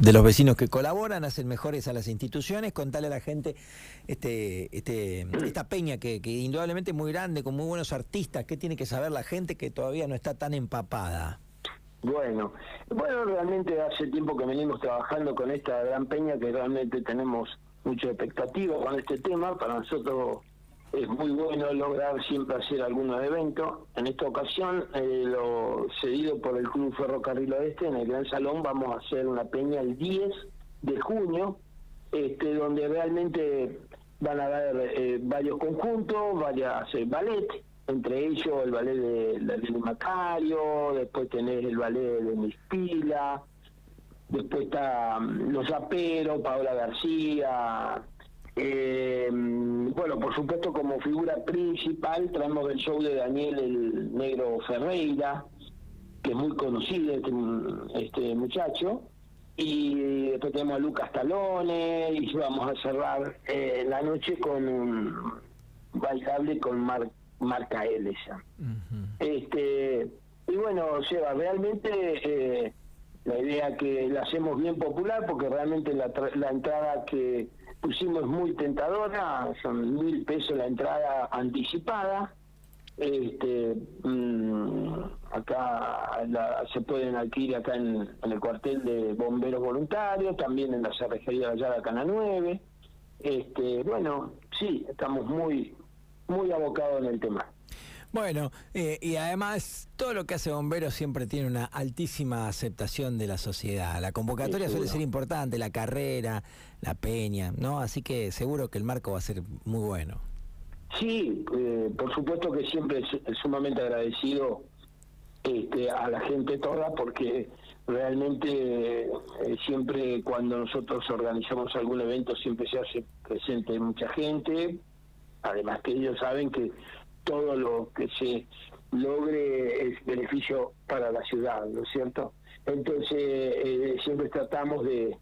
de los vecinos que colaboran, hacen mejores a las instituciones, contarle a la gente este, este, esta peña que, indudablemente es muy grande, con muy buenos artistas, ¿qué tiene que saber la gente que todavía no está tan empapada? Bueno, bueno, realmente hace tiempo que venimos trabajando con esta gran peña que realmente tenemos mucha expectativa con este tema, para nosotros es muy bueno lograr siempre hacer algunos eventos. En esta ocasión, eh, lo cedido por el Club Ferrocarril Oeste, en el Gran Salón, vamos a hacer una peña el 10 de junio, este, donde realmente van a haber eh, varios conjuntos, varias eh, ballet, entre ellos el ballet de, de, Macario, después tenés el ballet de Mispila, después está mm, Los Zaperos, Paola García, eh, bueno, por supuesto como figura principal traemos el show de Daniel el Negro Ferreira, que es muy conocido este, este muchacho, y después tenemos a Lucas Talone y vamos a cerrar eh, la noche con un bailable con Mar, Marca L este Y bueno, Seba, realmente eh, la idea que la hacemos bien popular porque realmente la, la entrada que pusimos muy tentadora, son mil pesos la entrada anticipada. Este, mm, acá se pueden adquirir acá en, el cuartel de bomberos voluntarios, también en la cerrejería de allá Cana 9. Este, bueno, sí, estamos muy, muy abocados en el tema. Bueno, eh, y además todo lo que hace Bomberos siempre tiene una altísima aceptación de la sociedad. La convocatoria suele ser importante, la carrera, la peña, ¿no? Así que seguro que el marco va a ser muy bueno. Sí, eh, por supuesto que siempre es, sumamente agradecido este, a la gente toda porque realmente eh, siempre cuando nosotros organizamos algún evento siempre se hace presente mucha gente, además que ellos saben que todo lo que se logre es beneficio para la ciudad, ¿no es cierto? Entonces, eh, siempre tratamos de,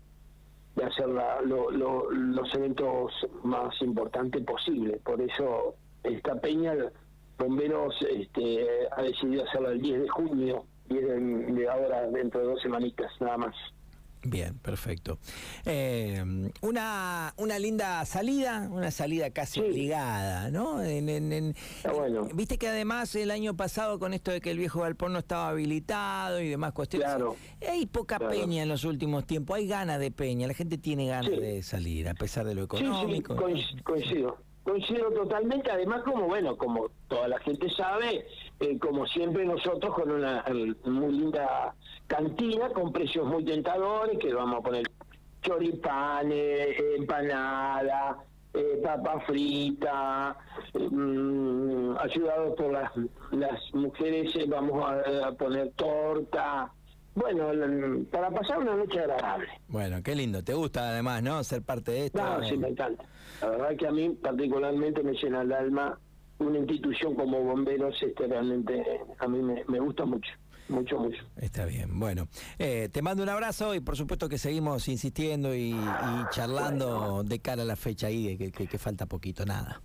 de hacer los eventos más importantes posibles. Por eso, esta peña, Bomberos este, ha decidido hacerla el 10 de junio, y de ahora, dentro de dos semanitas, nada más. Bien, perfecto. Eh, una, una linda salida, una salida casi obligada, ¿no? En, bueno. Viste que además el año pasado con esto de que el viejo galpón no estaba habilitado y demás cuestiones, hay poca peña en los últimos tiempos, hay ganas de peña, la gente tiene ganas de salir a pesar de lo económico. Sí, coincido. Coincido totalmente, además como bueno, como toda la gente sabe, eh, como siempre nosotros con una muy linda cantina con precios muy tentadores, que vamos a poner choripanes, empanada, eh, papa frita, mm, ayudados por las, las mujeres eh, vamos a, poner torta. Bueno, para pasar una noche agradable. Bueno, qué lindo. ¿Te gusta además, no? Ser parte de esto. No, sí, me encanta. La verdad que a mí particularmente me llena el alma una institución como Bomberos, este realmente a mí me, gusta mucho. Mucho, mucho. Está bien. Bueno, eh, te mando un abrazo y por supuesto que seguimos insistiendo y, charlando de cara a la fecha ahí, que falta poquito, nada.